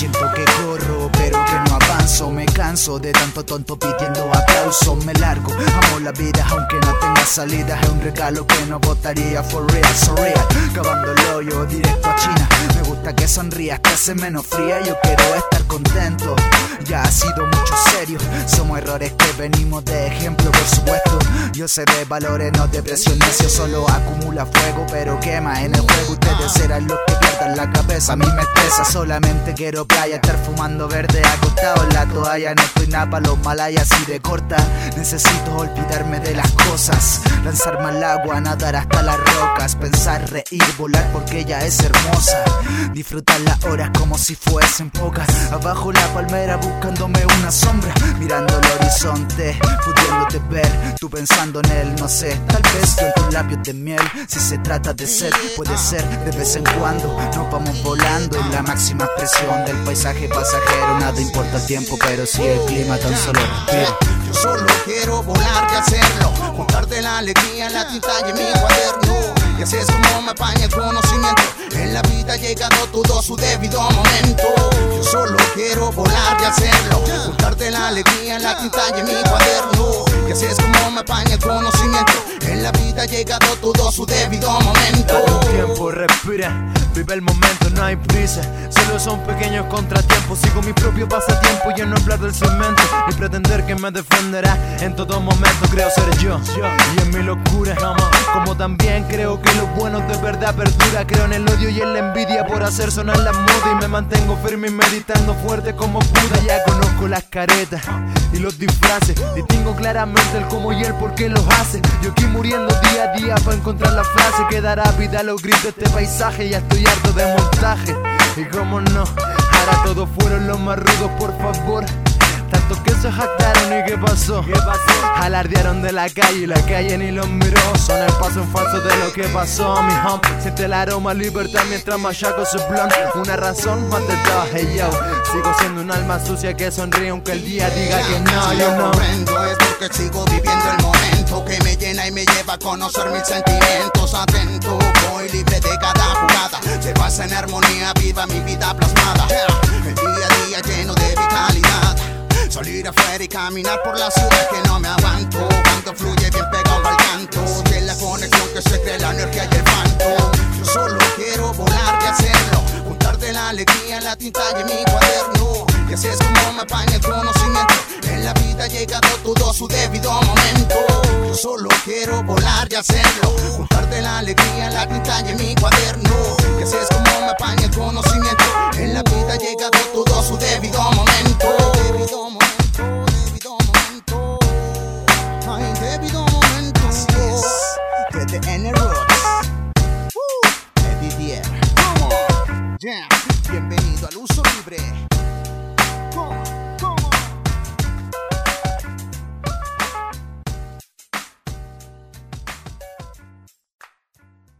siento que corro, pero que no avanzo. Me canso de tanto tonto pidiendo aplauso. Me largo, amo la vida aunque no tenga salida. Es un regalo que no votaría for real, so real. Cavando el hoyo directo a China. Me gusta que sonrías, que hace menos fría. Yo quiero estar contento. Ya ha sido mucho serio. Somos errores que venimos de ejemplo, por supuesto. Yo sé de valores, no de presión. Necio solo acumula fuego, pero quema en el juego. Ustedes serán los que pierdan la cabeza. A mí me estresa, solamente quiero playa. Estar fumando verde acostado en la toalla. No estoy nada para los malayas y de corta. Necesito olvidarme de las cosas. Lanzarme al agua, nadar hasta las rocas. Pensar, reír, volar porque ella es hermosa. Disfrutar las horas como si fuesen pocas. Abajo la palmera buscándome una sombra. Mirando el horizonte, pudiéndote ver. Tú pensando en él, no sé. Tal vez yo en tus labios de miel. Si se trata de ser, puede ser de vez en cuando. Nos vamos volando en la máxima expresión del paisaje pasajero. Nada importa el tiempo, pero si el clima tan solo respiro. Yo solo quiero volar y hacerlo. Juntarte la alegría en la tinta y en mi cuaderno. Y así es como me apaña el conocimiento. En la vida ha llegado todo su debido momento. Yo solo quiero volar y hacerlo. Juntarte la alegría en la tinta y en mi cuaderno. Y así es como me apaña el conocimiento. En la vida ha llegado todo su debido momento. Date un tiempo, respira, vive el momento, no hay prisa. Solo son pequeños contratiempos. Sigo mi propio pasatiempo y en no hablar del cemento. Ni pretender que me defenderá en todo momento. Creo ser yo y en mi locura. Como también creo que lo bueno de verdad perdura. Creo en el odio y en la envidia por hacer sonar la moda. Y me mantengo firme y meditando fuerte como Buda. Ya conozco las caretas y los disfraces. Distingo claramente el cómo y el por qué los hace. Yo aquí muriendo día a día para encontrar la frase que dará vida a los gritos de este paisaje. Ya estoy harto de montaje. Y como no, ahora todos fueron los más rudos, por favor. Tanto que se jactaron y qué pasó. ¿Qué pasó? Alardearon de la calle y la calle ni los miró. Son el paso en falso de lo que pasó, mi home. Siente el aroma libertad mientras machaco su blunt. Una razón más de todo, hey yo. Sigo siendo un alma sucia que sonríe aunque el día diga que no, yo no. es porque sigo viviendo el momento que me llena y me lleva a conocer mis sentimientos. Atento, voy libre de cada jugada. Se basa en armonía, viva mi vida plasmada. El día a día lleno de. Y caminar por la ciudad que no me aguanto. Cuando fluye bien pegado al canto. De la conexión que se cree la energía y el fanto. Yo solo quiero volar y hacerlo. Juntarte la alegría en la tinta y mi cuaderno. Y así es como me apaña el conocimiento. En la vida ha llegado todo su debido momento. Yo solo quiero volar y hacerlo. Juntarte la alegría en la tinta y mi cuaderno. Y así es como Yeah. Bienvenido al uso libre.